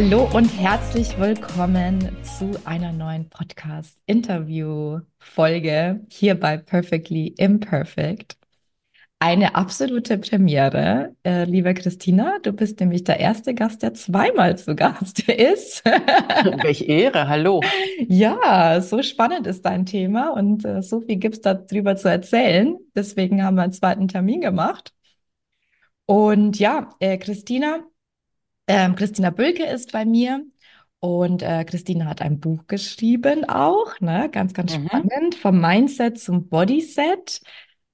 Hallo und herzlich willkommen zu einer neuen Podcast-Interview-Folge hier bei Perfectly Imperfect. Eine absolute Premiere, äh, liebe Christina. Du bist nämlich der erste Gast, der zweimal zu Gast ist. Welche Ehre, hallo. Ja, so spannend ist dein Thema und äh, so viel gibt es darüber zu erzählen. Deswegen haben wir einen zweiten Termin gemacht. Und ja, äh, Christina, ähm, Christina Bülke ist bei mir und äh, Christina hat ein Buch geschrieben auch, ne? Ganz, ganz Mhm. spannend, vom Mindset zum Bodyset.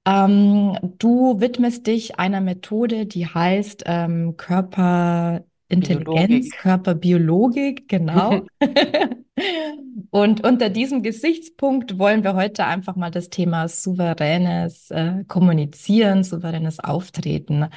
Ähm, du widmest dich einer Methode, die heißt ähm, Körperintelligenz, Biologik. Körperbiologik, genau. Und unter diesem Gesichtspunkt wollen wir heute einfach mal das Thema souveränes äh, Kommunizieren, souveränes Auftreten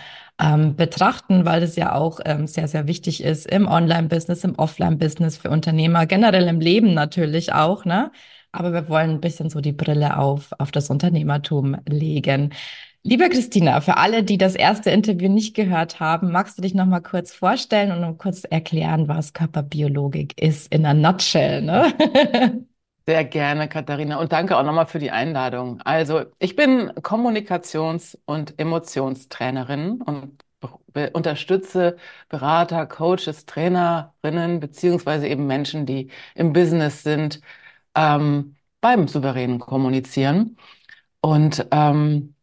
ähm, betrachten, weil es ja auch ähm, sehr, sehr wichtig ist im Online-Business, im Offline-Business für Unternehmer, generell im Leben natürlich auch, ne? Aber wir wollen ein bisschen so die Brille auf, auf das Unternehmertum legen. Liebe Christina, für alle, die das erste Interview nicht gehört haben, magst du dich noch mal kurz vorstellen und kurz erklären, was Körperbiologik ist in a nutshell, ne? Sehr gerne, Katharina. Und danke auch nochmal für die Einladung. Also, ich bin Kommunikations- und Emotionstrainerin und be unterstütze Berater, Coaches, Trainerinnen, beziehungsweise eben Menschen, die im Business sind, ähm, beim souveränen Kommunizieren. Und ähm,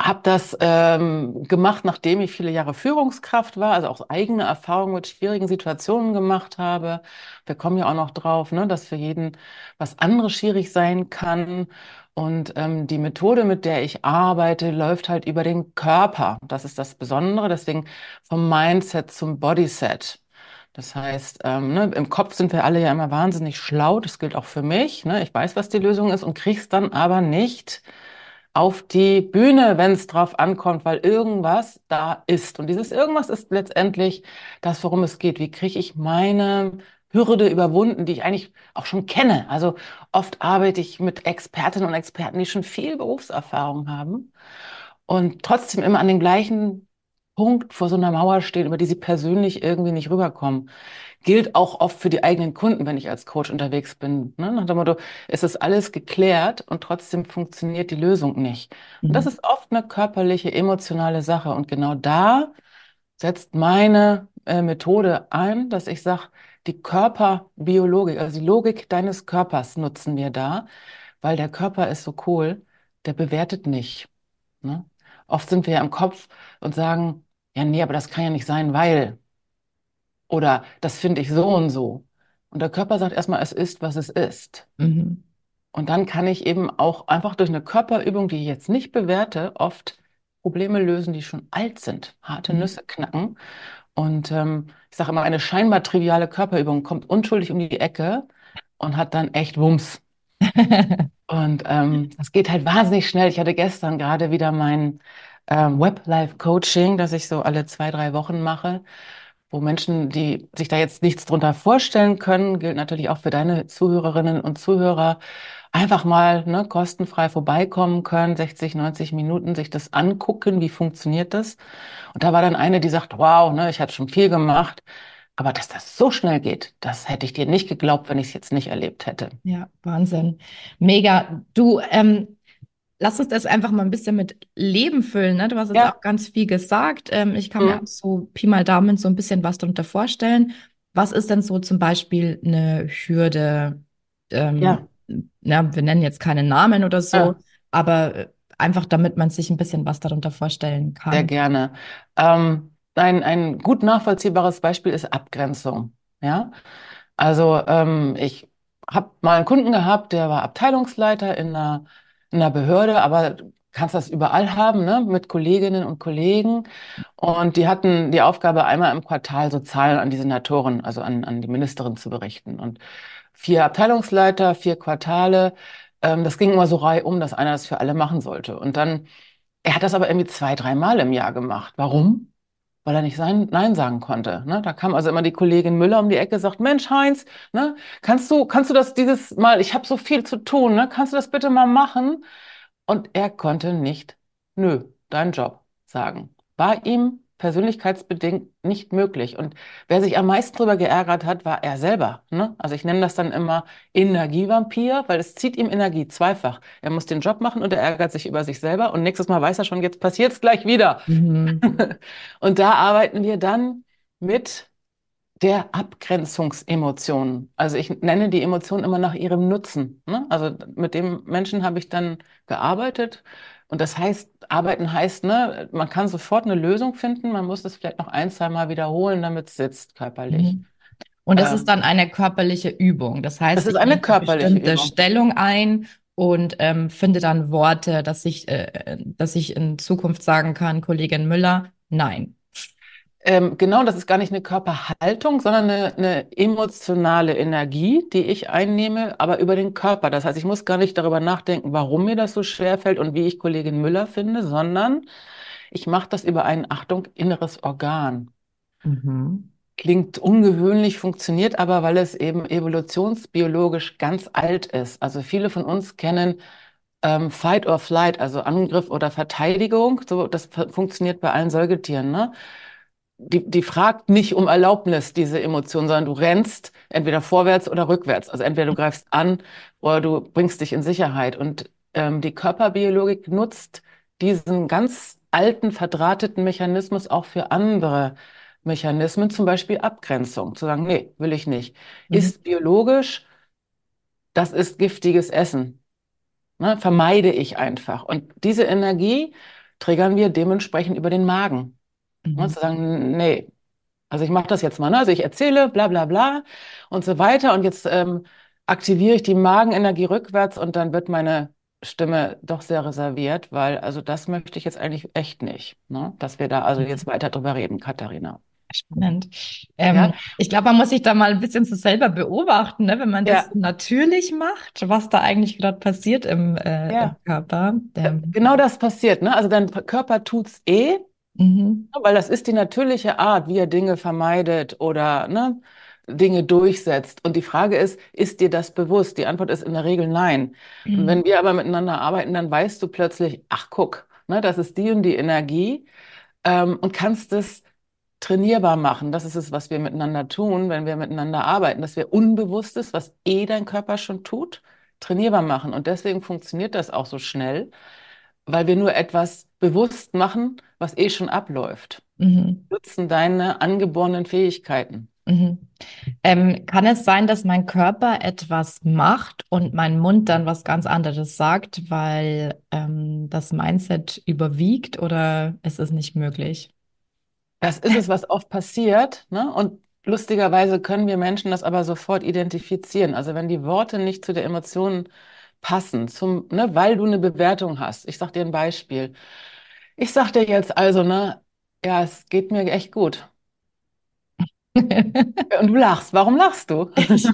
habe das ähm, gemacht, nachdem ich viele Jahre Führungskraft war, also auch eigene Erfahrungen mit schwierigen Situationen gemacht habe. Wir kommen ja auch noch drauf, ne, dass für jeden was anderes schwierig sein kann. Und ähm, die Methode, mit der ich arbeite, läuft halt über den Körper. Das ist das Besondere. Deswegen vom Mindset zum Bodyset. Das heißt, ähm, ne, im Kopf sind wir alle ja immer wahnsinnig schlau. Das gilt auch für mich. Ne? Ich weiß, was die Lösung ist und krieg's dann aber nicht auf die Bühne, wenn es drauf ankommt, weil irgendwas da ist. Und dieses irgendwas ist letztendlich das, worum es geht. Wie kriege ich meine Hürde überwunden, die ich eigentlich auch schon kenne? Also oft arbeite ich mit Expertinnen und Experten, die schon viel Berufserfahrung haben und trotzdem immer an den gleichen Punkt vor so einer Mauer stehen, über die sie persönlich irgendwie nicht rüberkommen. Gilt auch oft für die eigenen Kunden, wenn ich als Coach unterwegs bin. Ne? Nach dem Motto, es ist alles geklärt und trotzdem funktioniert die Lösung nicht. Und das Mhm. ist oft eine körperliche, emotionale Sache. Und genau da setzt meine äh, Methode ein, dass ich sage, die Körperbiologik, also die Logik deines Körpers nutzen wir da, weil der Körper ist so cool, der bewertet nicht. Ne? Oft sind wir ja im Kopf und sagen, ja, nee, aber das kann ja nicht sein, weil. Oder das finde ich so und so. Und der Körper sagt erstmal, es ist, was es ist. Mhm. Und dann kann ich eben auch einfach durch eine Körperübung, die ich jetzt nicht bewerte, oft Probleme lösen, die schon alt sind, harte Mhm. Nüsse knacken. Und ähm, ich sage immer, eine scheinbar triviale Körperübung kommt unschuldig um die Ecke und hat dann echt Wumms. Und ähm, das geht halt wahnsinnig schnell. Ich hatte gestern gerade wieder mein ähm, Web-Life-Coaching, das ich so alle zwei, drei Wochen mache, wo Menschen, die sich da jetzt nichts drunter vorstellen können, gilt natürlich auch für deine Zuhörerinnen und Zuhörer, einfach mal ne, kostenfrei vorbeikommen können, 60, 90 Minuten sich das angucken, wie funktioniert das. Und da war dann eine, die sagt, wow, ne, ich hatte schon viel gemacht, aber dass das so schnell geht, das hätte ich dir nicht geglaubt, wenn ich es jetzt nicht erlebt hätte. Ja, Wahnsinn. Mega. Du, ähm, lass uns das einfach mal ein bisschen mit Leben füllen, ne? Du hast jetzt Ja. auch ganz viel gesagt. Ähm, ich kann mir auch Mhm. so Pi mal Daumen so ein bisschen was darunter vorstellen. Was ist denn so zum Beispiel eine Hürde? Ähm, Ja. ja, wir nennen jetzt keine Namen oder so, Ja. aber äh, einfach damit man sich ein bisschen was darunter vorstellen Sehr kann. gerne. Ähm, ein, ein gut nachvollziehbares Beispiel ist Abgrenzung. Ja, also ähm, ich habe mal einen Kunden gehabt, der war Abteilungsleiter in einer, in einer Behörde, aber kannst das überall haben, ne, mit Kolleginnen und Kollegen. Und die hatten die Aufgabe, einmal im Quartal so Zahlen an die Senatoren, also an, an die Ministerin zu berichten. Und vier Abteilungsleiter, vier Quartale. Ähm, das ging immer so reihum, dass einer das für alle machen sollte. Und dann er hat das aber irgendwie zwei, dreimal im Jahr gemacht. Warum? Weil er nicht sein Nein sagen konnte. Ne? Da kam also immer die Kollegin Müller um die Ecke, sagt, Mensch, Heinz, ne, kannst du, kannst du das dieses Mal, ich habe so viel zu tun, ne? Kannst du das bitte mal machen? Und er konnte nicht, nö, dein Job sagen. War ihm persönlichkeitsbedingt nicht möglich. Und wer sich am meisten darüber geärgert hat, war er selber. Ne? Also ich nenne das dann immer Energievampir, weil es zieht ihm Energie zweifach. Er muss den Job machen und er ärgert sich über sich selber. Und nächstes Mal weiß er schon, jetzt passiert es gleich wieder. Mhm. und da arbeiten wir dann mit der Abgrenzungsemotionen. Also ich nenne die Emotionen immer nach ihrem Nutzen. Ne? Also mit dem Menschen habe ich dann gearbeitet. Und das heißt, arbeiten heißt, ne, man kann sofort eine Lösung finden, man muss es vielleicht noch ein, zwei Mal wiederholen, damit es sitzt körperlich. Mhm. Und das ähm, ist dann eine körperliche Übung. Das heißt, das ist eine körperliche bestimmte Übung. Stellung ein und ähm, finde dann Worte, dass ich, äh, dass ich in Zukunft sagen kann, Kollegin Müller, nein, ähm, genau, das ist gar nicht eine Körperhaltung, sondern eine, eine, emotionale Energie, die ich einnehme, aber über den Körper. Das heißt, ich muss gar nicht darüber nachdenken, warum mir das so schwer fällt und wie ich Kollegin Müller finde, sondern ich mache das über ein, Achtung, inneres Organ. Mhm. Klingt ungewöhnlich, funktioniert aber, weil es eben evolutionsbiologisch ganz alt ist. Also viele von uns kennen ähm, Fight or Flight, also Angriff oder Verteidigung. So, das funktioniert bei allen Säugetieren. Ne? Die, die fragt nicht um Erlaubnis, diese Emotion, sondern du rennst entweder vorwärts oder rückwärts. Also entweder du greifst an oder du bringst dich in Sicherheit. Und ähm, die Körperbiologik nutzt diesen ganz alten, verdrahteten Mechanismus auch für andere Mechanismen, zum Beispiel Abgrenzung. Zu sagen, nee, will ich nicht. Mhm. Ist biologisch, das ist giftiges Essen. Ne, vermeide ich einfach. Und diese Energie triggern wir dementsprechend über den Magen. Mhm. Und zu sagen, nee, also ich mache das jetzt mal, ne? Also ich erzähle, bla bla bla und so weiter. Und jetzt ähm, aktiviere ich die Magenenergie rückwärts und dann wird meine Stimme doch sehr reserviert, weil also das möchte ich jetzt eigentlich echt nicht, ne? Dass wir da also jetzt mhm. weiter drüber reden, Katharina. Spannend. Ähm, ja. Ich glaube, man muss sich da mal ein bisschen so selber beobachten, ne? wenn man das ja. natürlich macht, was da eigentlich gerade passiert im, äh, ja. im Körper. Ähm. Genau das passiert. Ne? Also dein Körper tut's eh, Mhm. Weil das ist die natürliche Art, wie er Dinge vermeidet oder ne, Dinge durchsetzt. Und die Frage ist, ist dir das bewusst? Die Antwort ist in der Regel nein. Mhm. Wenn wir aber miteinander arbeiten, dann weißt du plötzlich, ach guck, ne, das ist die und die Energie ähm, und kannst es trainierbar machen. Das ist es, was wir miteinander tun, wenn wir miteinander arbeiten, dass wir Unbewusstes, was eh dein Körper schon tut, trainierbar machen. Und deswegen funktioniert das auch so schnell, weil wir nur etwas bewusst machen, was eh schon abläuft. Mhm. Nutzen deine angeborenen Fähigkeiten. Mhm. Ähm, kann es sein, dass mein Körper etwas macht und mein Mund dann was ganz anderes sagt, weil ähm, das Mindset überwiegt oder ist es nicht möglich? Das ist es, was oft passiert. Ne? Und lustigerweise können wir Menschen das aber sofort identifizieren. Also wenn die Worte nicht zu der Emotion passen, zum, ne, weil du eine Bewertung hast. Ich sage dir ein Beispiel. Ich sag dir jetzt also, ne, ja, es geht mir echt gut. Und du lachst. Warum lachst du?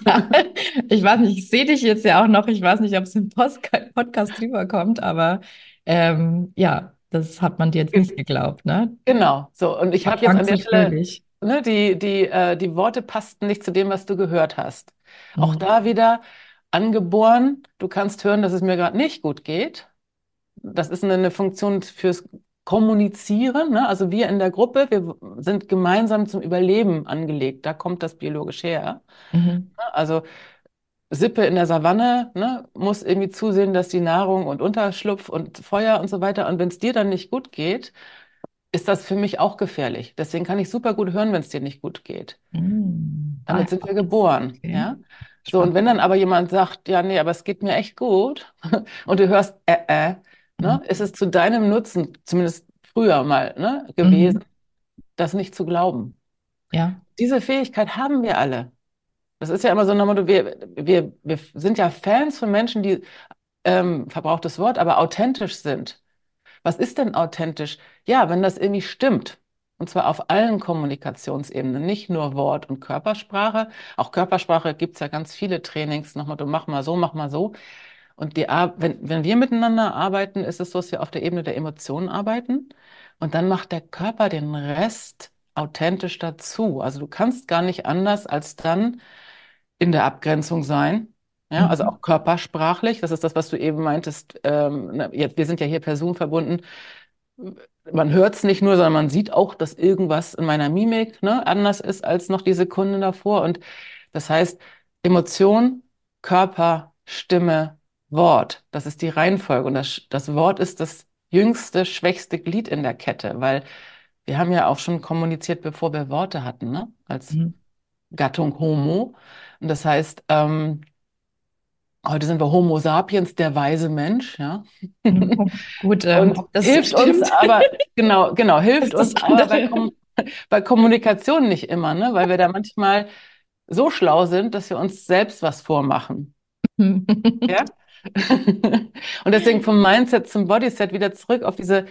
ja, ich weiß nicht, ich sehe dich jetzt ja auch noch. Ich weiß nicht, ob es im Podcast rüberkommt, aber ähm, ja, das hat man dir jetzt nicht geglaubt, ne? Genau, so. Und ich habe jetzt an der Stelle, ne, die, die, äh, die Worte passten nicht zu dem, was du gehört hast. Mhm. Auch da wieder angeboren. Du kannst hören, dass es mir gerade nicht gut geht. Das ist eine, eine Funktion fürs kommunizieren. Ne? Also wir in der Gruppe, wir sind gemeinsam zum Überleben angelegt. Da kommt das biologisch her. Mhm. Also Sippe in der Savanne ne, muss irgendwie zusehen, dass die Nahrung und Unterschlupf und Feuer und so weiter. Und wenn es dir dann nicht gut geht, ist das für mich auch gefährlich. Deswegen kann ich super gut hören, wenn es dir nicht gut geht. Mhm. Damit sind wir geboren. Okay. Ja? So, und wenn dann aber jemand sagt, ja, nee, aber es geht mir echt gut, und du hörst, äh, äh, Ne? Mhm. Ist es zu deinem Nutzen, zumindest früher mal, ne, gewesen, mhm. das nicht zu glauben? Ja. Diese Fähigkeit haben wir alle. Das ist ja immer so ein Motto, wir, wir, wir sind ja Fans von Menschen, die, ähm, verbrauchtes Wort, aber authentisch sind. Was ist denn authentisch? Ja, wenn das irgendwie stimmt. Und zwar auf allen Kommunikationsebenen, nicht nur Wort- und Körpersprache. Auch Körpersprache gibt es ja ganz viele Trainings. Nochmal, du mach mal so, mach mal so. Und die, wenn, wenn wir miteinander arbeiten, ist es so, dass wir auf der Ebene der Emotionen arbeiten. Und dann macht der Körper den Rest authentisch dazu. Also du kannst gar nicht anders als dann in der Abgrenzung sein. Ja, also mhm. auch körpersprachlich. Das ist das, was du eben meintest. Ähm, jetzt, wir sind ja hier personenverbunden. Man hört es nicht nur, sondern man sieht auch, dass irgendwas in meiner Mimik, ne, anders ist als noch die Sekunde davor. Und das heißt, Emotion, Körper, Stimme, Wort. Das ist die Reihenfolge. Und das, das Wort ist das jüngste, schwächste Glied in der Kette, weil wir haben ja auch schon kommuniziert, bevor wir Worte hatten, ne? Als Mhm. Gattung Homo. Und das heißt, ähm, heute sind wir Homo sapiens, der weise Mensch, ja. Gut, ähm, das hilft uns stimmt, aber, genau, genau, hilft uns aber bei. Kom bei Kommunikation nicht immer, ne? Weil wir da manchmal so schlau sind, dass wir uns selbst was vormachen. Ja? Und deswegen vom Mindset zum Bodyset wieder zurück auf diese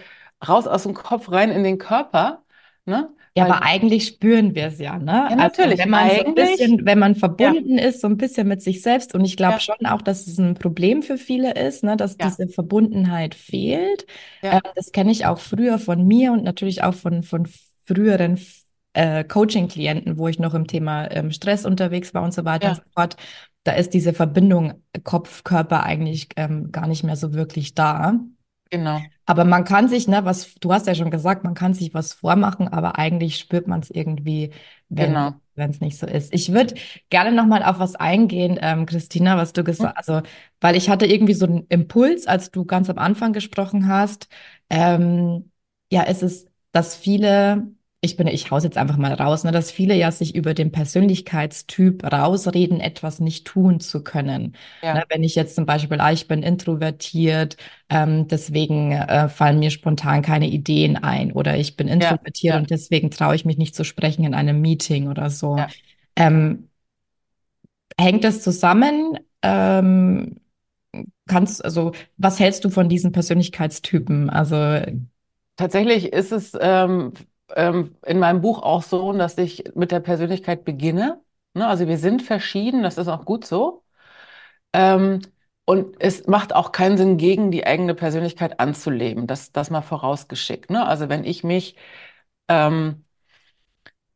raus aus dem Kopf rein in den Körper, ne? Ja, aber eigentlich spüren wir es ja, ne? ja, Also wenn natürlich, man so ein bisschen, wenn man ja, verbunden ist, so ein bisschen mit sich selbst, und ich glaube ja, schon auch, dass es ein Problem für viele ist, ne, dass ja, diese Verbundenheit fehlt. Ähm, ja, das kenne ich auch früher von mir und natürlich auch von, von früheren äh, Coaching-Klienten, wo ich noch im Thema ähm, Stress unterwegs war und so weiter und so ja, fort. Da ist diese Verbindung Kopf, Körper eigentlich ähm, gar nicht mehr so wirklich da. genau, Aber man kann sich, ne, was, du hast ja schon gesagt, man kann sich was vormachen, aber eigentlich spürt man es irgendwie, wenn genau. es nicht so ist. Ich würde gerne nochmal auf was eingehen, ähm, Christina, was du Hm? gesagt also, weil ich hatte irgendwie so einen Impuls, als du ganz am Anfang gesprochen hast. Ähm, ja, es ist, dass viele, ich bin, ich hau's jetzt einfach mal raus, ne, dass viele ja sich über den Persönlichkeitstyp rausreden, etwas nicht tun zu können. Ne, Ja, wenn ich jetzt zum Beispiel, ah, ich bin introvertiert, ähm, deswegen äh, fallen mir spontan keine Ideen ein oder ich bin introvertiert ja, und deswegen traue ich mich nicht zu sprechen in einem Meeting oder so. Ähm, hängt das zusammen? Ähm, kannst, also, was hältst du von diesen Persönlichkeitstypen? Also, Tatsächlich ist es ähm, ähm, in meinem Buch auch so, dass ich mit der Persönlichkeit beginne. Ne? Also wir sind verschieden, das ist auch gut so. Ähm, und es macht auch keinen Sinn, gegen die eigene Persönlichkeit anzuleben. Das, das mal vorausgeschickt. Ne? Also wenn ich mich ähm,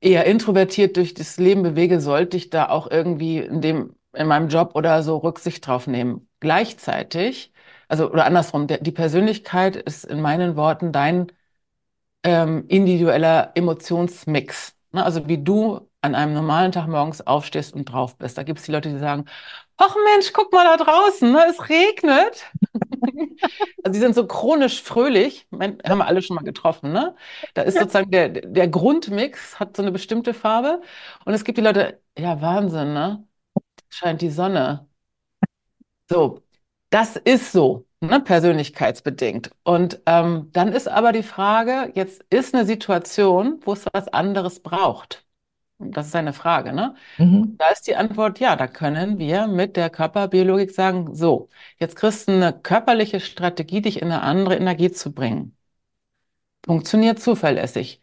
eher introvertiert durch das Leben bewege, sollte ich da auch irgendwie in dem, in meinem Job oder so Rücksicht drauf nehmen. Gleichzeitig, also oder andersrum, der, die Persönlichkeit ist in meinen Worten dein ähm, individueller Emotionsmix. Ne? Also wie du an einem normalen Tag morgens aufstehst und drauf bist. Da gibt es die Leute, die sagen, ach Mensch, guck mal da draußen, ne? Es regnet. Also die sind so chronisch fröhlich, haben wir alle schon mal getroffen, ne? Da ist sozusagen der, der Grundmix, hat so eine bestimmte Farbe. Und es gibt die Leute, ja, Wahnsinn, ne? Scheint die Sonne. So, das ist so, ne? Persönlichkeitsbedingt. Und ähm, dann ist aber die Frage, jetzt ist eine Situation, wo es was anderes braucht. Das ist eine Frage, ne? mhm, Da ist die Antwort, ja, da können wir mit der Körperbiologik sagen, so, jetzt kriegst du eine körperliche Strategie, dich in eine andere Energie zu bringen. Funktioniert zuverlässig.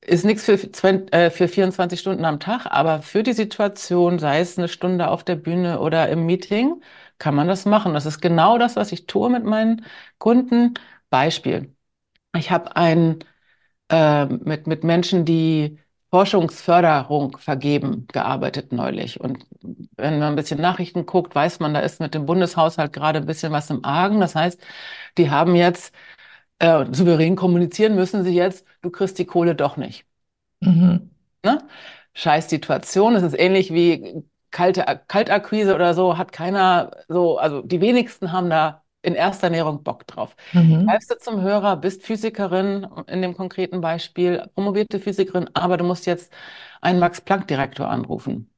Ist nichts für, 20, äh, für 24 Stunden am Tag, aber für die Situation, sei es eine Stunde auf der Bühne oder im Meeting, kann man das machen. Das ist genau das, was ich tue mit meinen Kunden. Beispiel. Ich habe ein äh, mit, mit Menschen, die Forschungsförderung vergeben, gearbeitet neulich. Und wenn man ein bisschen Nachrichten guckt, weiß man, da ist mit dem Bundeshaushalt gerade ein bisschen was im Argen. Das heißt, die haben jetzt, äh, souverän kommunizieren müssen sie jetzt, du kriegst die Kohle doch nicht. mhm, Ne? Scheiß Situation. Es ist ähnlich wie kalte Kaltakquise oder so, hat keiner so, also die wenigsten haben da in erster Ernährung Bock drauf. mhm, Greifst du zum Hörer, bist Physikerin in dem konkreten Beispiel, promovierte Physikerin, aber du musst jetzt einen Max-Planck-Direktor anrufen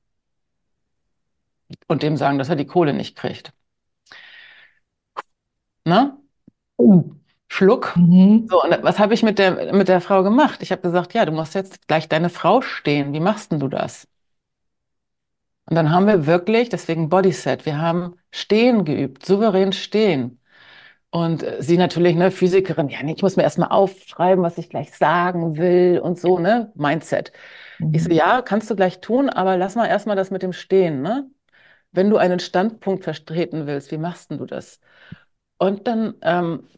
und dem sagen, dass er die Kohle nicht kriegt. Ne? Uh. Schluck. mhm, So, und was habe ich mit der, mit der Frau gemacht? Ich habe gesagt, ja, du musst jetzt gleich deine Frau stehen. Wie machst denn du das? Und dann haben wir wirklich, deswegen Bodyset, wir haben Stehen geübt, souverän stehen. Und äh, sie natürlich, ne, Physikerin, ja, nee, ich muss mir erstmal aufschreiben, was ich gleich sagen will und so, ne, Mindset. Ich so, mhm, ja, kannst du gleich tun, aber lass mal erstmal das mit dem Stehen, ne? Wenn du einen Standpunkt vertreten willst, wie machst denn du das? Und dann, ähm,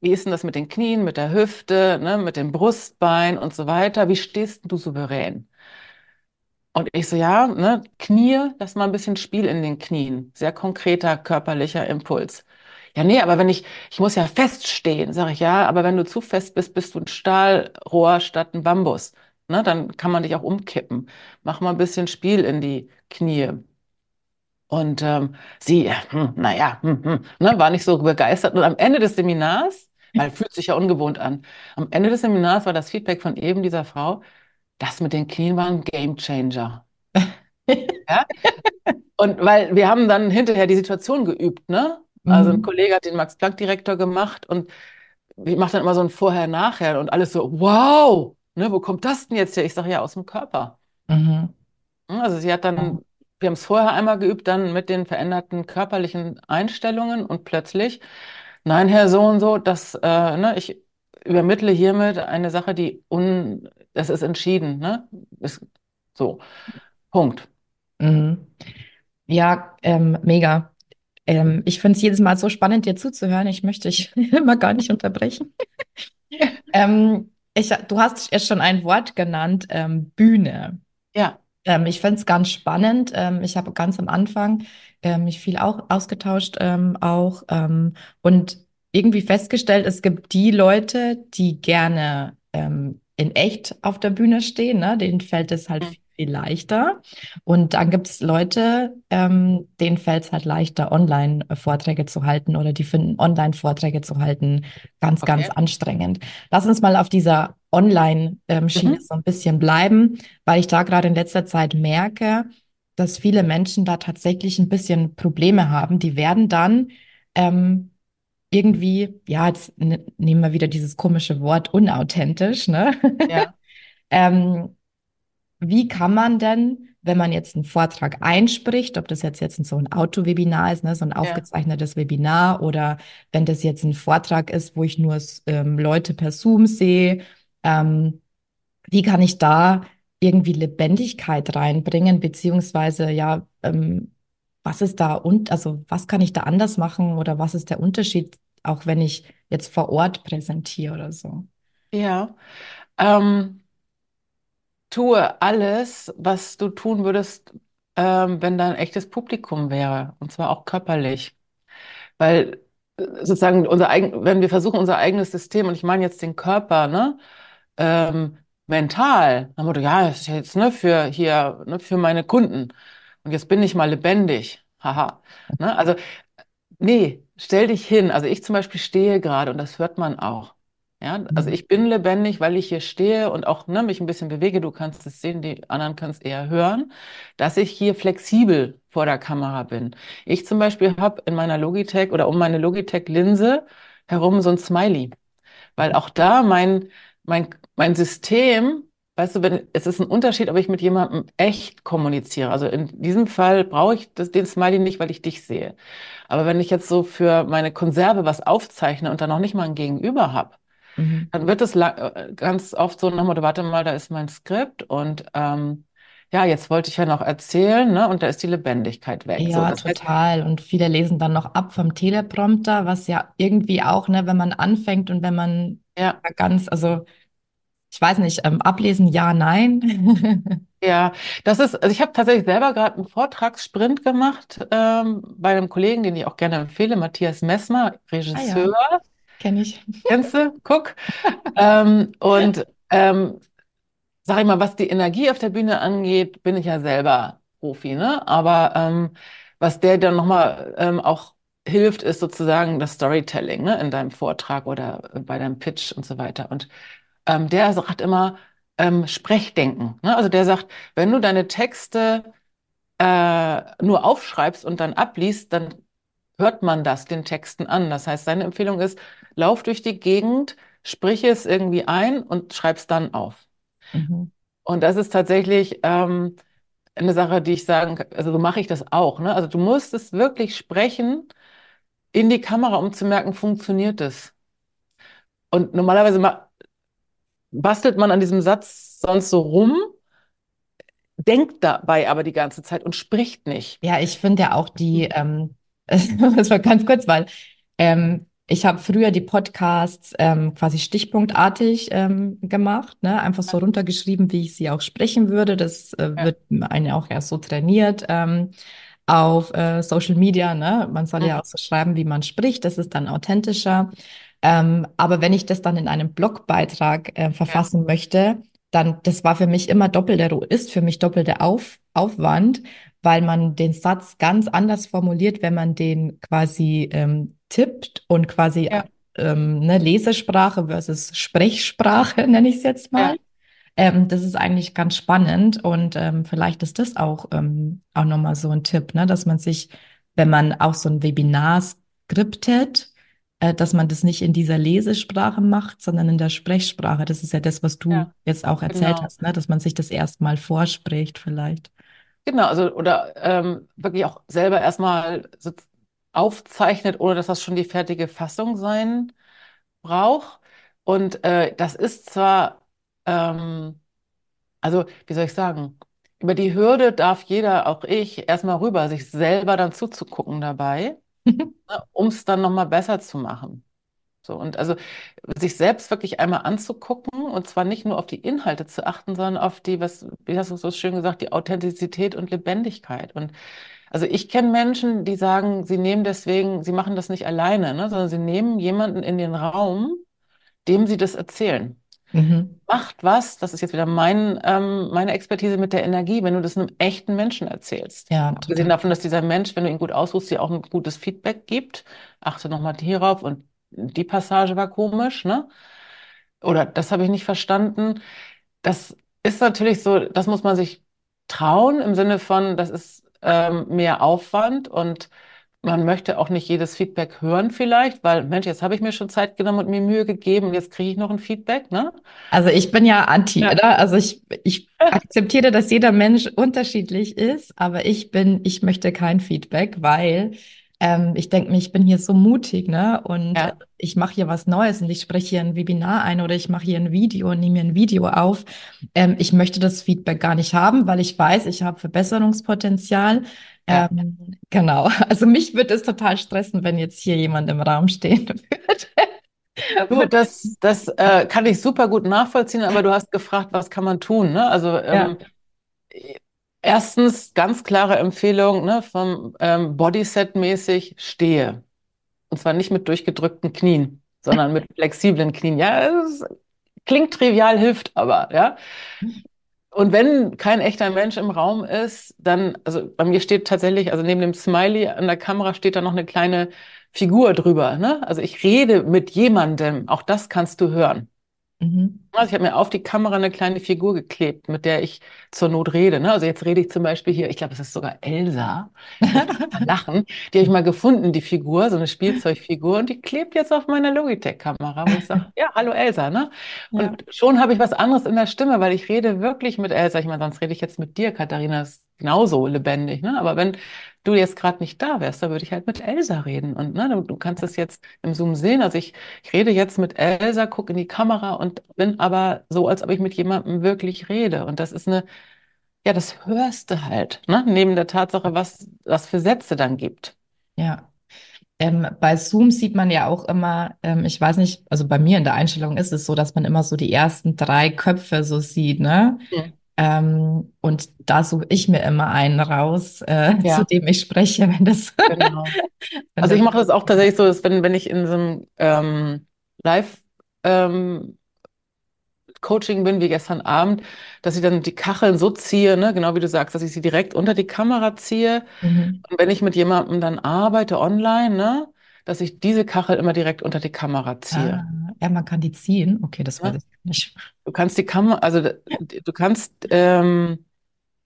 wie ist denn das mit den Knien, mit der Hüfte, ne, mit dem Brustbein und so weiter? Wie stehst du souverän? Und ich so, ja, ne, Knie, lass mal ein bisschen Spiel in den Knien. Sehr konkreter körperlicher Impuls. Ja, nee, aber wenn ich, ich muss ja feststehen, sage ich, ja, aber wenn du zu fest bist, bist du ein Stahlrohr statt ein Bambus. Ne, dann kann man dich auch umkippen. Mach mal ein bisschen Spiel in die Knie. Und ähm, sie, hm, naja, hm, hm, ne, war nicht so begeistert. Und am Ende des Seminars, weil fühlt sich ja ungewohnt an, am Ende des Seminars war das Feedback von eben dieser Frau, das mit den Knien war ein Gamechanger. Ja? Und weil wir haben dann hinterher die Situation geübt, ne? Also ein Mhm. Kollege hat den Max-Planck-Direktor gemacht und ich mache dann immer so ein Vorher-Nachher und alles so, wow, ne, wo kommt das denn jetzt her? Ich sage ja aus dem Körper. Mhm. Hm, Also sie hat dann, wir haben es vorher einmal geübt, dann mit den veränderten körperlichen Einstellungen und plötzlich, nein, Herr so und so, das, äh, ne, ich übermittle hiermit eine Sache, die un, das ist entschieden, ne? Ist so, Punkt. Mhm. Ja, ähm, mega. Ähm, ich finde es jedes Mal so spannend, dir zuzuhören. Ich möchte dich immer gar nicht unterbrechen. Ähm, ich, du hast erst schon ein Wort genannt, ähm, Bühne. Ja, Ähm, ich finde es ganz spannend. Ähm, ich habe ganz am Anfang mich viel auch ausgetauscht, auch und irgendwie festgestellt, es gibt die Leute, die gerne ähm, in echt auf der Bühne stehen, ne? Denen fällt es halt viel, viel leichter. Und dann gibt es Leute, ähm, denen fällt es halt leichter, Online-Vorträge zu halten oder die finden Online-Vorträge zu halten ganz, ganz okay. anstrengend. Lass uns mal auf dieser Online-Schiene Mhm. so ein bisschen bleiben weil ich da gerade in letzter Zeit merke, dass viele Menschen da tatsächlich ein bisschen Probleme haben. Die werden dann ähm, irgendwie, ja, jetzt ne- nehmen wir wieder dieses komische Wort unauthentisch, ne? Ja, Ähm, wie kann man denn, wenn man jetzt einen Vortrag einspricht, ob das jetzt, jetzt so ein Autowebinar ist, ne, so ein ja. aufgezeichnetes Webinar, oder wenn das jetzt ein Vortrag ist, wo ich nur ähm, Leute per Zoom sehe, ähm, wie kann ich da irgendwie Lebendigkeit reinbringen, beziehungsweise ja, ähm, was ist da und also was kann ich da anders machen oder was ist der Unterschied, auch wenn ich jetzt vor Ort präsentiere oder so? Ja. Ähm, tue alles, was du tun würdest, ähm, wenn da ein echtes Publikum wäre, und zwar auch körperlich. Weil äh, sozusagen unser eigen, wenn wir versuchen, unser eigenes System, und ich meine jetzt den Körper, ne, ähm, mental, dann Motto, ja, das ist jetzt ne, für hier, ne, für meine Kunden. Und jetzt bin ich mal lebendig. Haha. Ne? Also Nee, stell dich hin. Also ich zum Beispiel stehe gerade und das hört man auch. Ja, also Mhm. ich bin lebendig, weil ich hier stehe und auch ne, mich ein bisschen bewege. Du kannst es sehen, die anderen können es eher hören, dass ich hier flexibel vor der Kamera bin. Ich zum Beispiel habe in meiner Logitech oder um meine Logitech-Linse herum so ein Smiley. Weil auch da mein, mein, mein System, weißt du, wenn, es ist ein Unterschied, ob ich mit jemandem echt kommuniziere. Also in diesem Fall brauche ich das, den Smiley nicht, weil ich dich sehe. Aber wenn ich jetzt so für meine Konserve was aufzeichne und dann noch nicht mal ein Gegenüber habe, Mhm. dann wird es ganz oft so nach Motto, warte mal, da ist mein Skript und ähm, ja, jetzt wollte ich ja noch erzählen, ne? Und da ist die Lebendigkeit weg. So, Ja, heißt, total. Und viele lesen dann noch ab vom Teleprompter, was ja irgendwie auch, ne, wenn man anfängt und wenn man ja. ganz, also ich weiß nicht, ähm, ablesen, ja, nein. Ja, das ist, also ich habe tatsächlich selber gerade einen Vortragssprint gemacht ähm, bei einem Kollegen, den ich auch gerne empfehle, Matthias Messmer, Ah ja, Regisseur. kenne ich. Kennst du? Guck. Ähm, und ähm, sag ich mal, was die Energie auf der Bühne angeht, bin ich ja selber Profi, ne? Aber ähm, was der dann nochmal ähm, auch hilft, ist sozusagen das Storytelling, ne? In deinem Vortrag oder bei deinem Pitch und so weiter. Und ähm, der sagt immer ähm, Sprechdenken. Ne? Also der sagt, wenn du deine Texte äh, nur aufschreibst und dann abliest, dann hört man das den Texten an. Das heißt, seine Empfehlung ist, lauf durch die Gegend, sprich es irgendwie ein und schreib's dann auf. Mhm. Und das ist tatsächlich ähm, eine Sache, die ich sagen kann, also so mache ich das auch. Ne? Also du musst es wirklich sprechen in die Kamera, um zu merken, funktioniert es. Und normalerweise ma- bastelt man an diesem Satz sonst so rum denkt dabei aber die ganze Zeit und spricht nicht. Ja, ich finde ja auch die, ähm, das war ganz kurz, weil ähm, ich habe früher die Podcasts ähm, quasi stichpunktartig ähm, gemacht, ne? Einfach so runtergeschrieben, wie ich sie auch sprechen würde. Das äh, Ja, wird einen auch erst so trainiert. Ähm, auf äh, Social Media, ne? Man soll ja Mhm. auch so schreiben, wie man spricht, das ist dann authentischer. Ähm, aber wenn ich das dann in einem Blogbeitrag äh, Ja, verfassen möchte, dann, das war für mich immer doppelter, ist für mich doppelter Auf, Aufwand, weil man den Satz ganz anders formuliert, wenn man den quasi ähm, tippt und quasi ja, ähm, ne, Lesesprache versus Sprechsprache, nenne ich es jetzt mal. ja, Ähm, das ist eigentlich ganz spannend und ähm, vielleicht ist das auch, ähm, auch nochmal so ein Tipp, ne, dass man sich, wenn man auch so ein Webinar skriptet, dass man das nicht in dieser Lesesprache macht, sondern in der Sprechsprache. Das ist ja das, was du ja, jetzt auch erzählt genau. hast, ne, dass man sich das erstmal vorspricht vielleicht. Genau, also oder ähm, wirklich auch selber erstmal so aufzeichnet, ohne dass das schon die fertige Fassung sein braucht. Und äh, das ist zwar, ähm, also wie soll ich sagen, über die Hürde darf jeder, auch ich, erstmal rüber, sich selber dann zuzugucken dabei, um es dann nochmal besser zu machen. So, und also sich selbst wirklich einmal anzugucken und zwar nicht nur auf die Inhalte zu achten, sondern auf die, was, wie hast du so schön gesagt, die Authentizität und Lebendigkeit. Und also ich kenne Menschen, die sagen, sie nehmen deswegen, sie machen das nicht alleine, ne, sondern sie nehmen jemanden in den Raum, dem sie das erzählen. Mhm. Macht was, das ist jetzt wieder mein, ähm, meine Expertise mit der Energie, wenn du das einem echten Menschen erzählst. Ja, Abgesehen davon, dass dieser Mensch, wenn du ihn gut aussuchst, dir auch ein gutes Feedback gibt. Achte nochmal hierauf und die Passage war komisch, ne? Oder das habe ich nicht verstanden. Das ist natürlich so, das muss man sich trauen im Sinne von, das ist ähm, mehr Aufwand und man möchte auch nicht jedes Feedback hören vielleicht, weil Mensch, jetzt habe ich mir schon Zeit genommen und mir Mühe gegeben jetzt kriege ich noch ein Feedback, ne? Also ich bin ja anti, Ja. oder? Also ich, ich akzeptiere, dass jeder Mensch unterschiedlich ist, aber ich bin, ich möchte kein Feedback, weil ähm, ich denke mir, ich bin hier so mutig, ne? Und Ja, ich mache hier was Neues und ich spreche hier ein Webinar ein oder ich mache hier ein Video und nehme mir ein Video auf. Ähm, ich möchte das Feedback gar nicht haben, weil ich weiß, ich habe Verbesserungspotenzial. Ja. Ähm, genau. Also mich würde es total stressen, wenn jetzt hier jemand im Raum stehen Du, würde. das, das äh, kann ich super gut nachvollziehen, aber du hast gefragt, was kann man tun, ne? Also Ja. ähm, erstens ganz klare Empfehlung, ne, vom ähm, Bodyset-mäßig stehe. Und zwar nicht mit durchgedrückten Knien, sondern mit flexiblen Knien. Ja, es klingt trivial, hilft aber, ja. Und wenn kein echter Mensch im Raum ist, dann, also bei mir steht tatsächlich, also neben dem Smiley an der Kamera steht da noch eine kleine Figur drüber, ne? Also ich rede mit jemandem, auch das kannst du hören. Mhm. Also ich habe mir auf die Kamera eine kleine Figur geklebt, mit der ich zur Not rede. Ne? Also jetzt rede ich zum Beispiel hier, ich glaube, es ist sogar Elsa. Lachen. Die habe ich mal gefunden, die Figur, so eine Spielzeugfigur, und die klebt jetzt auf meiner Logitech-Kamera, wo ich sage, ja, hallo Elsa, ne? Ja. Und schon habe ich was anderes in der Stimme, weil ich rede wirklich mit Elsa. Ich meine, sonst rede ich jetzt mit dir, Katharina, ist genauso lebendig, ne? Aber wenn du jetzt gerade nicht da wärst, dann würde ich halt mit Elsa reden. Und ne, du, du kannst es jetzt im Zoom sehen. Also ich, ich rede jetzt mit Elsa, gucke in die Kamera und bin aber so, als ob ich mit jemandem wirklich rede. Und das ist eine, ja, das hörst du halt, ne? Neben der Tatsache, was was für Sätze dann gibt. Ja. Ähm, bei Zoom sieht man ja auch immer, ähm, ich weiß nicht, also bei mir in der Einstellung ist es so, dass man immer so die ersten drei Köpfe so sieht, ne? Hm. Ähm, und da suche ich mir immer einen raus, äh, zu Ja, dem ich spreche, wenn das, genau. wenn Also ich mache das auch tatsächlich so, dass wenn, wenn ich in so einem ähm, Live ähm, Coaching bin, wie gestern Abend, dass ich dann die Kacheln so ziehe, ne, genau wie du sagst, dass ich sie direkt unter die Kamera ziehe. Mhm. Und wenn ich mit jemandem dann arbeite online, ne, dass ich diese Kachel immer direkt unter die Kamera Ah, ziehe. ja, man kann die ziehen. Okay, das weiß Ne? ich nicht. Du kannst die Kamera, also du kannst, ähm,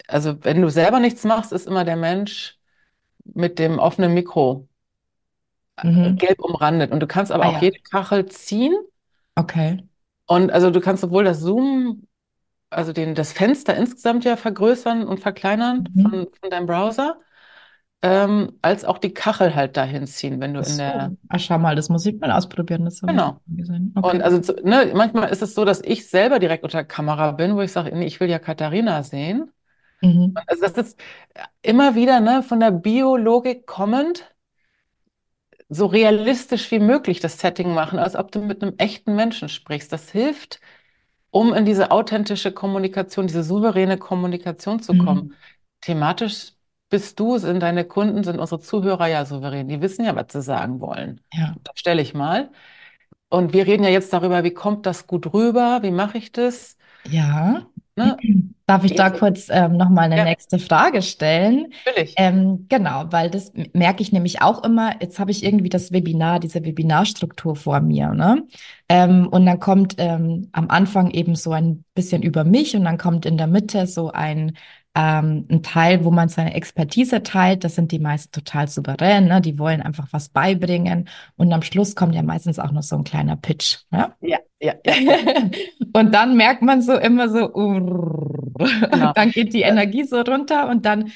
also wenn du selber nichts machst, ist immer der Mensch mit dem offenen Mikro äh, Mhm. gelb umrandet. Und du kannst aber Ah auch ja, jede Kachel ziehen. okay. Und also du kannst sowohl das Zoom, also den, das Fenster insgesamt ja vergrößern und verkleinern Mhm. von, von deinem Browser, ähm, als auch die Kachel halt dahin ziehen, wenn du Ach in der. Ah, schau mal, das muss ich mal ausprobieren. Das genau. gesehen. Und Okay. also zu, ne, manchmal ist es so, dass ich selber direkt unter Kamera bin, wo ich sage, nee, ich will ja Katharina sehen. Mhm. Also das ist immer wieder ne, von der Biologik kommend, so realistisch wie möglich das Setting machen, als ob du mit einem echten Menschen sprichst. Das hilft, um in diese authentische Kommunikation, diese souveräne Kommunikation zu kommen. Mhm. Thematisch bist du, sind deine Kunden, sind unsere Zuhörer ja souverän. Die wissen ja, was sie sagen wollen. Ja. Das stelle ich mal. Und wir reden ja jetzt darüber, wie kommt das gut rüber? Wie mache ich das? Ja. Ne? Darf ich da kurz ähm, nochmal eine Ja. nächste Frage stellen? Natürlich. Ähm, genau, weil das merke ich nämlich auch immer. Jetzt habe ich irgendwie das Webinar, diese Webinarstruktur vor mir, ne? Ähm, und dann kommt ähm, am Anfang eben so ein bisschen über mich und dann kommt in der Mitte so ein, ähm, ein Teil, wo man seine Expertise teilt. Das sind die meisten total souverän, ne? Die wollen einfach was beibringen. Und am Schluss kommt ja meistens auch noch so ein kleiner Pitch, ja? Ja, ja, ja. Und dann merkt man so immer so. Genau. dann geht die Energie so runter und dann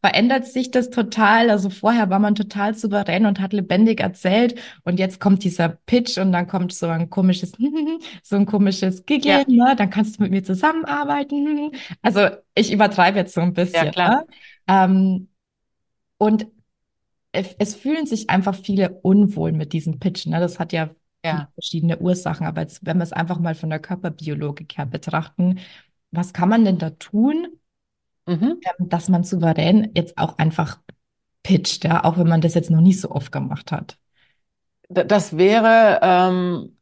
verändert sich das total. Also vorher war man total souverän und hat lebendig erzählt und jetzt kommt dieser Pitch und dann kommt so ein komisches, so ein komisches Giggeln, ne? Dann kannst du mit mir zusammenarbeiten. Also ich übertreibe jetzt so ein bisschen. klar. Ne? Ähm, und es, fühlen sich einfach viele unwohl mit diesem Pitch. Ne? Das hat ja Ja. verschiedene Ursachen. Aber jetzt, wenn wir es einfach mal von der Körperbiologik her betrachten, was kann man denn da tun, Mhm. ähm, dass man souverän jetzt auch einfach pitcht, ja, auch wenn man das jetzt noch nicht so oft gemacht hat? Das wäre ähm,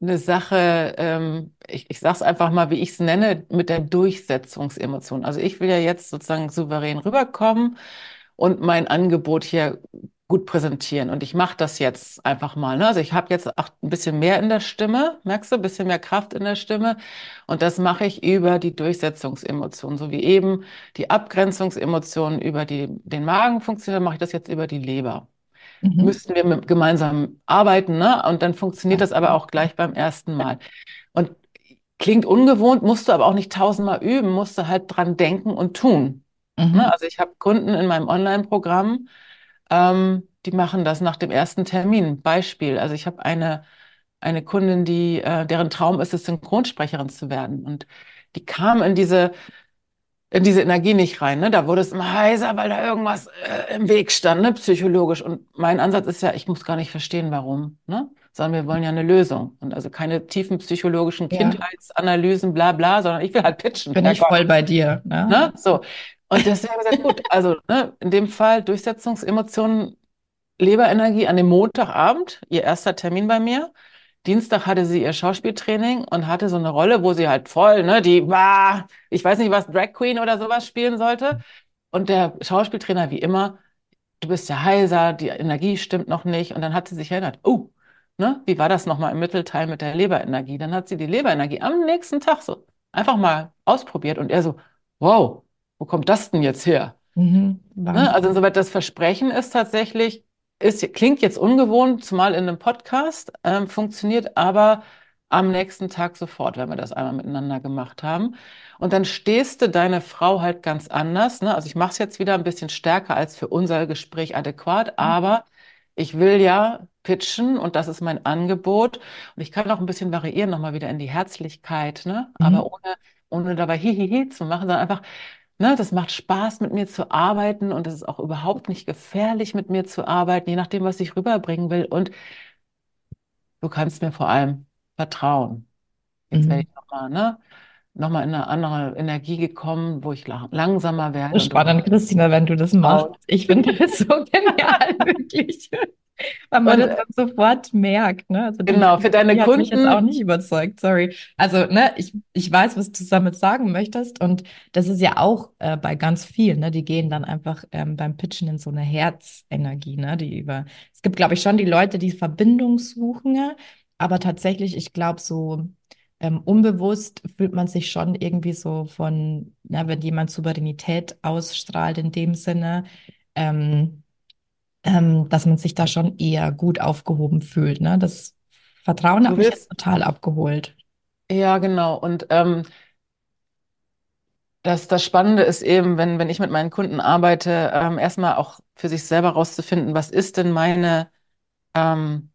eine Sache, ähm, ich, ich sage es einfach mal, wie ich es nenne, mit der Durchsetzungsemotion. Also ich will ja jetzt sozusagen souverän rüberkommen und mein Angebot hier gut präsentieren. Und ich mache das jetzt einfach mal. Ne? Also ich habe jetzt auch ein bisschen mehr in der Stimme, merkst du, ein bisschen mehr Kraft in der Stimme. Und das mache ich über die Durchsetzungsemotion, so wie eben die Abgrenzungsemotion über die, den Magen funktioniert, mache ich das jetzt über die Leber Mhm. müssten wir mit, gemeinsam arbeiten, ne? Und dann funktioniert das aber auch gleich beim ersten Mal. Und klingt ungewohnt, musst du aber auch nicht tausendmal üben, musst du halt dran denken und tun. Mhm. Ne? Also ich habe Kunden in meinem Online-Programm, ähm, die machen das nach dem ersten Termin. Beispiel, also ich habe eine, eine Kundin, die, äh, deren Traum ist es, Synchronsprecherin zu werden. Und die kam in diese in diese Energie nicht rein. Ne? Da wurde es immer heiser, weil da irgendwas äh, im Weg stand, ne? psychologisch. Und mein Ansatz ist ja, ich muss gar nicht verstehen, warum, ne? sondern wir wollen ja eine Lösung. Und also keine tiefen psychologischen Ja. Kindheitsanalysen, bla bla, sondern ich will halt pitchen. Bin ich voll bei dir. Ne? Ne? So. Und deswegen habe ich gesagt, gut, also ne, in dem Fall Durchsetzungsemotionen, Leberenergie an dem Montagabend, ihr erster Termin bei mir. Dienstag hatte sie ihr Schauspieltraining und hatte so eine Rolle, wo sie halt voll, ne, die war, ich weiß nicht, was Drag Queen oder sowas spielen sollte. Und der Schauspieltrainer, wie immer, du bist ja heiser, die Energie stimmt noch nicht. Und dann hat sie sich erinnert, oh, ne, wie war das nochmal im Mittelteil mit der Leberenergie? Dann hat sie die Leberenergie am nächsten Tag so einfach mal ausprobiert und er so, wow, wo kommt das denn jetzt her? Mhm. Ne? Also insoweit das Versprechen ist tatsächlich, ist, klingt jetzt ungewohnt, zumal in einem Podcast, ähm, funktioniert aber am nächsten Tag sofort, wenn wir das einmal miteinander gemacht haben. Und dann stehst du deine Frau halt ganz anders. Ne? Also ich mache es jetzt wieder ein bisschen stärker als für unser Gespräch adäquat, aber ich will ja pitchen und das ist mein Angebot. Und ich kann auch ein bisschen variieren, nochmal wieder in die Herzlichkeit, ne? Mhm. Aber ohne, ohne dabei hihihi zu machen, sondern einfach Ne, das macht Spaß, mit mir zu arbeiten und es ist auch überhaupt nicht gefährlich, mit mir zu arbeiten, je nachdem, was ich rüberbringen will. Und du kannst mir vor allem vertrauen. Jetzt werde Mhm. ich nochmal, ne, nochmal in eine andere Energie gekommen, wo ich la langsamer werde. Spannend, Christina, wenn du das machst. Ich finde das so genial, wirklich. Weil man Und, das dann sofort merkt, ne? Also genau, für deine hat mich jetzt Kunden, auch nicht überzeugt, sorry. Also, ne, ich, ich weiß, was du damit sagen möchtest und das ist ja auch äh, bei ganz vielen, ne? Die gehen dann einfach ähm, beim Pitchen in so eine Herzenergie, ne? Die über, es gibt, glaube ich, schon die Leute, die Verbindung suchen, aber tatsächlich, ich glaube, so ähm, unbewusst fühlt man sich schon irgendwie so von, ja, wenn jemand Souveränität ausstrahlt in dem Sinne, ähm, ähm, dass man sich da schon eher gut aufgehoben fühlt. Ne? Das Vertrauen du hat mich jetzt total abgeholt. ja, genau. Und ähm, das, das Spannende ist eben, wenn, wenn ich mit meinen Kunden arbeite, ähm, erstmal auch für sich selber rauszufinden, was ist denn meine, ähm,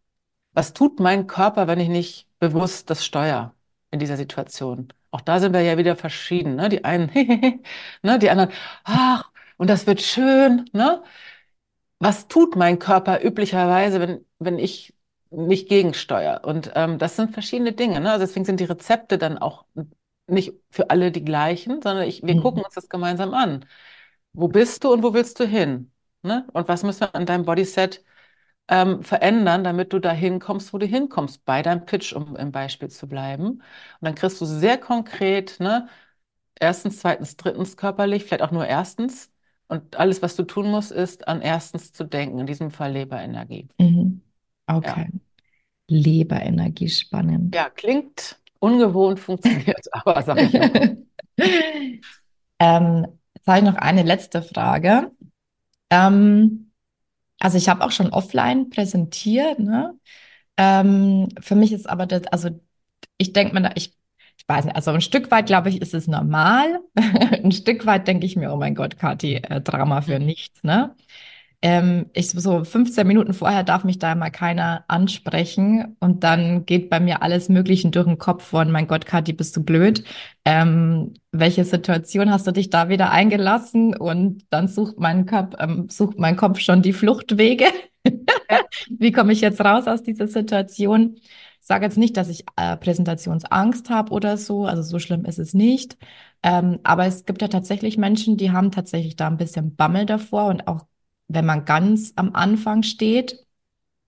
was tut mein Körper, wenn ich nicht bewusst das steuere in dieser Situation? Auch da sind wir ja wieder verschieden, ne? Die einen, ne? Die anderen, ach, und das wird schön, ne? Was tut mein Körper üblicherweise, wenn, wenn ich nicht gegensteuere? Und ähm, das sind verschiedene Dinge, ne? Also deswegen sind die Rezepte dann auch nicht für alle die gleichen, sondern ich, wir Mhm. gucken uns das gemeinsam an. Wo bist du und wo willst du hin? Ne? Und was müssen wir an deinem Bodyset ähm, verändern, damit du dahin kommst, wo du hinkommst, bei deinem Pitch, um im Beispiel zu bleiben. Und dann kriegst du sehr konkret, ne, erstens, zweitens, drittens körperlich, vielleicht auch nur erstens. Und alles, was du tun musst, ist an erstens zu denken, in diesem Fall Leberenergie. Mhm. Ja. Okay. Leberenergie, spannend. Ja, klingt ungewohnt, funktioniert aber, sag ich mal. Ähm, jetzt habe ich noch eine letzte Frage. Ähm, also ich habe auch schon offline präsentiert, ne? Ähm, für mich ist aber das, also ich denke mir, da, ich, ich weiß nicht, also ein Stück weit, glaube ich, ist es normal. Ein Stück weit denke ich mir, oh mein Gott, Kathi, äh, Drama für nichts, ne? Ähm, ich so 15 Minuten vorher darf mich da mal keiner ansprechen und dann geht bei mir alles Mögliche durch den Kopf von, mein Gott, Kathi, bist du blöd? Ähm, welche Situation hast du dich da wieder eingelassen? Und dann sucht mein Kopf, ähm, sucht mein Kopf schon die Fluchtwege. Wie komme ich jetzt raus aus dieser Situation? Ich sage jetzt nicht, dass ich äh, Präsentationsangst habe oder so, also so schlimm ist es nicht. Ähm, aber es gibt ja tatsächlich Menschen, die haben tatsächlich da ein bisschen Bammel davor und auch wenn man ganz am Anfang steht.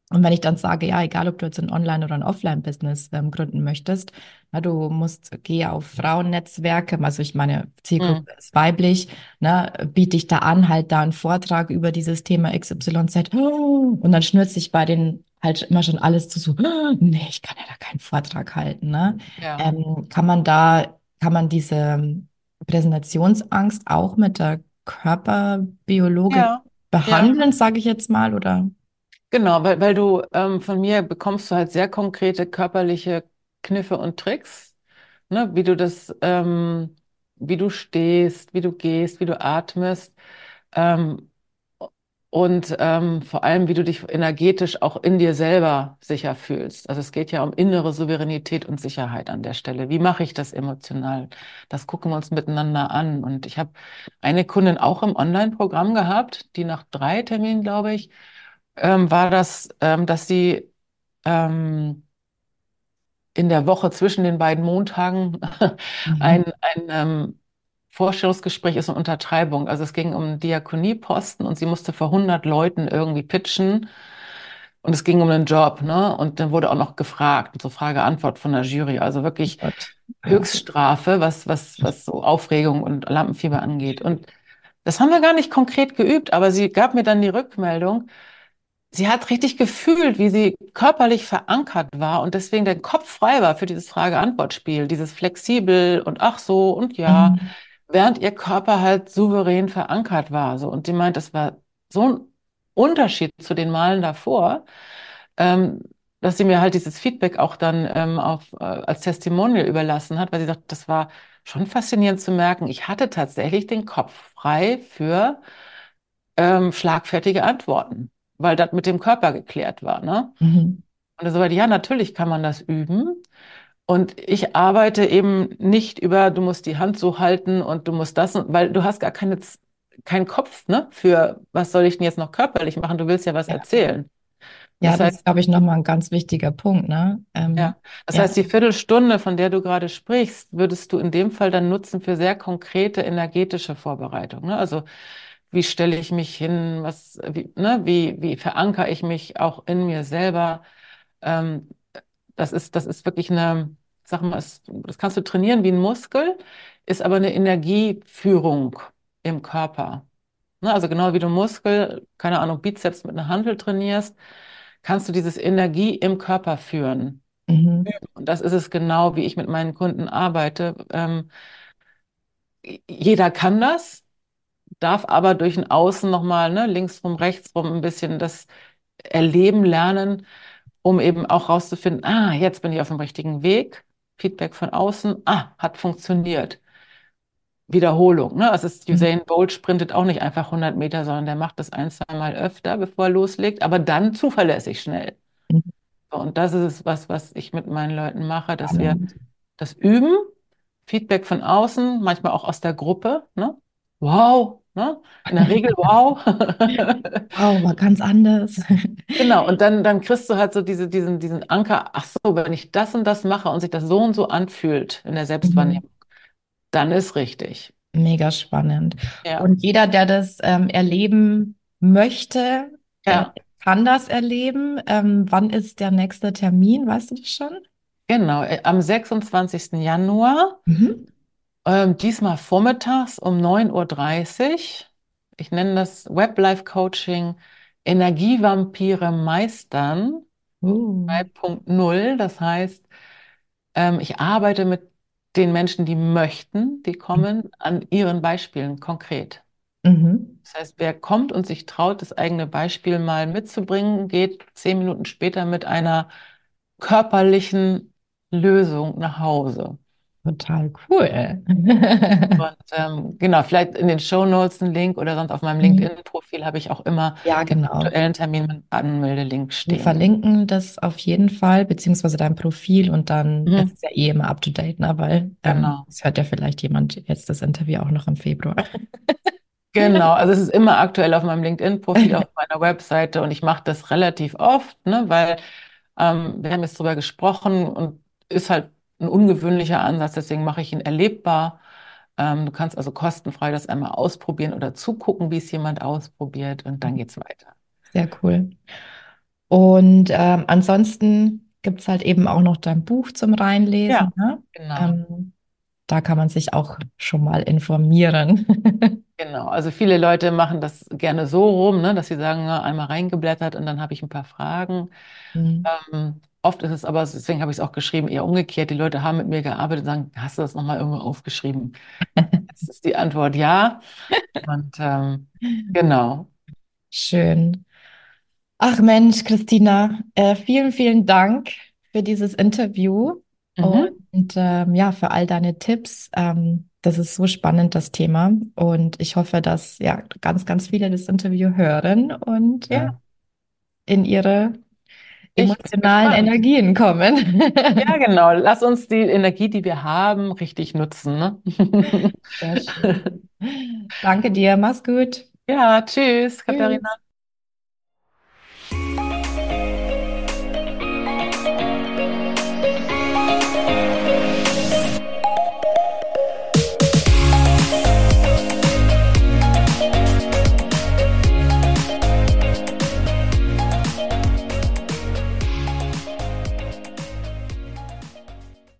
Und wenn ich dann sage, ja, egal ob du jetzt ein Online- oder ein Offline-Business ähm, gründen möchtest, na, du musst, geh auf Frauennetzwerke, also ich meine, Zielgruppe Mhm. ist weiblich, ne, biete ich da an, halt da einen Vortrag über dieses Thema XYZ und dann schnürt sich bei den halt immer schon alles zu so, nee, ich kann ja da keinen Vortrag halten, ne? Ja. Ähm, kann man da, kann man diese Präsentationsangst auch mit der Körperbiologik Ja. Ja. behandeln, sage ich jetzt mal, oder? Genau, weil, weil du ähm, von mir bekommst du halt sehr konkrete körperliche Kniffe und Tricks, ne? Wie du das, ähm, wie du stehst, wie du gehst, wie du atmest. Ähm, und ähm, vor allem, wie du dich energetisch auch in dir selber sicher fühlst. Also es geht ja um innere Souveränität und Sicherheit an der Stelle. Wie mache ich das emotional? Das gucken wir uns miteinander an. Und ich habe eine Kundin auch im Online-Programm gehabt, die nach drei Terminen, glaube ich, ähm, war das, ähm, dass sie ähm, in der Woche zwischen den beiden Montagen Mhm. ein, ein ähm, Vorstellungsgespräch ist eine Untertreibung. Also es ging um einen Diakonieposten und sie musste vor 100 Leuten irgendwie pitchen und es ging um einen Job, ne? Und dann wurde auch noch gefragt, so Frage-Antwort von der Jury. Also wirklich. Höchststrafe, was, was, was so Aufregung und Lampenfieber angeht. Und das haben wir gar nicht konkret geübt, aber sie gab mir dann die Rückmeldung, Sie hat richtig gefühlt, wie sie körperlich verankert war und deswegen der Kopf frei war für dieses Frage-Antwort-Spiel, dieses flexibel und ach so und ja, Mhm. Während ihr Körper halt souverän verankert war. So. Und sie meint, das war so ein Unterschied zu den Malen davor, ähm, dass sie mir halt dieses Feedback auch dann ähm, auf, äh, als Testimonial überlassen hat, weil sie sagt, das war schon faszinierend zu merken. Ich hatte tatsächlich den Kopf frei für ähm, schlagfertige Antworten, weil das mit dem Körper geklärt war, ne? Mhm. Und so weiter, ja, natürlich kann man das üben. Und ich arbeite eben nicht über, du musst die Hand so halten und du musst das, weil du hast gar keine, keinen Kopf, ne, für was soll ich denn jetzt noch körperlich machen? Du willst ja was Ja. erzählen. Ja, Das das ist, heißt, glaube ich, nochmal ein ganz wichtiger Punkt, ne? Ähm, ja, das ja. heißt, die Viertelstunde, von der du gerade sprichst, würdest du in dem Fall dann nutzen für sehr konkrete energetische Vorbereitung, ne? Also, wie stelle ich mich hin? Was, wie, ne, wie, wie verankere ich mich auch in mir selber? Ähm, das ist, das ist wirklich eine, sag mal, es, das kannst du trainieren wie ein Muskel, ist aber eine Energieführung im Körper. Ne? Also genau wie du Muskel, keine Ahnung, Bizeps mit einer Hantel trainierst, kannst du dieses Energie im Körper führen. Mhm. Und das ist es genau, wie ich mit meinen Kunden arbeite. Ähm, jeder kann das, darf aber durch ein Außen nochmal, ne, links rum, rechts rum ein bisschen das erleben lernen, um eben auch rauszufinden, ah, jetzt bin ich auf dem richtigen Weg. Feedback von außen, ah, hat funktioniert. Wiederholung, ne? Also es, Mhm. Usain Bolt sprintet auch nicht einfach 100 Meter, sondern der macht das ein, zwei Mal öfter, bevor er loslegt, aber dann zuverlässig schnell. Mhm. Und das ist es, was, was ich mit meinen Leuten mache, dass wir das üben, Feedback von außen, manchmal auch aus der Gruppe, ne? Wow, ne? In der Regel wow. Wow, war ganz anders. Genau, und dann, dann kriegst du halt so diese, diesen, diesen Anker, ach so, wenn ich das und das mache und sich das so und so anfühlt in der Mhm. Selbstwahrnehmung, dann ist richtig. Mega spannend. Ja, Und jeder, der das ähm, erleben möchte, äh, ja, kann das erleben. Ähm, wann ist der nächste Termin? Weißt du das schon? genau. Äh, Am 26. Januar, Mhm. Ähm, diesmal vormittags um 9.30 Uhr. dreißig. Ich nenne das Web Life Coaching Energievampire meistern Uh. 2.0. Das heißt, ähm, ich arbeite mit den Menschen, die möchten, die kommen, an ihren Beispielen konkret. Mhm. Das heißt, wer kommt und sich traut, das eigene Beispiel mal mitzubringen, geht zehn Minuten später mit einer körperlichen Lösung nach Hause. Total cool. Und ähm, genau, vielleicht in den Shownotes ein Link oder sonst auf meinem Mhm. LinkedIn-Profil habe ich auch immer Ja, den genau. aktuellen Termin mit Anmeldelink Wir stehen. verlinken das auf jeden Fall, beziehungsweise dein Profil und dann, es Mhm, ist ja eh immer up to date, ne? Weil ähm, genau. es hört ja vielleicht jemand jetzt das Interview auch noch im Februar. Genau, also es ist immer aktuell auf meinem LinkedIn-Profil, auf meiner Webseite und ich mache das relativ oft, ne, weil ähm, wir haben jetzt drüber gesprochen und ist halt ein ungewöhnlicher Ansatz, deswegen mache ich ihn erlebbar. Ähm, du kannst also kostenfrei das einmal ausprobieren oder zugucken, wie es jemand ausprobiert und dann geht's weiter. Sehr cool. Und ähm, ansonsten gibt es halt eben auch noch dein Buch zum Reinlesen, Ja, ne? genau. Ähm, da kann man sich auch schon mal informieren. Genau, also viele Leute machen das gerne so rum, ne, dass sie sagen, na, einmal reingeblättert und dann habe ich ein paar Fragen. Mhm. Ähm, oft ist es aber, deswegen habe ich es auch geschrieben, eher umgekehrt. Die Leute haben mit mir gearbeitet und sagen, hast du das nochmal irgendwo aufgeschrieben? Jetzt ist die Antwort ja. Und ähm, genau. Schön. Ach Mensch, Christina, äh, vielen, vielen Dank für dieses Interview Mhm. und ähm, ja, für all deine Tipps. Ähm, das ist so spannend, das Thema. Und ich hoffe, dass ja ganz, ganz viele das Interview hören und äh, Ja, in ihre emotionalen. Energien kommen. Ja, genau. Lass uns die Energie, die wir haben, richtig nutzen, ne? Sehr schön. Danke dir, mach's gut. Ja, tschüss, Katharina. Tschüss.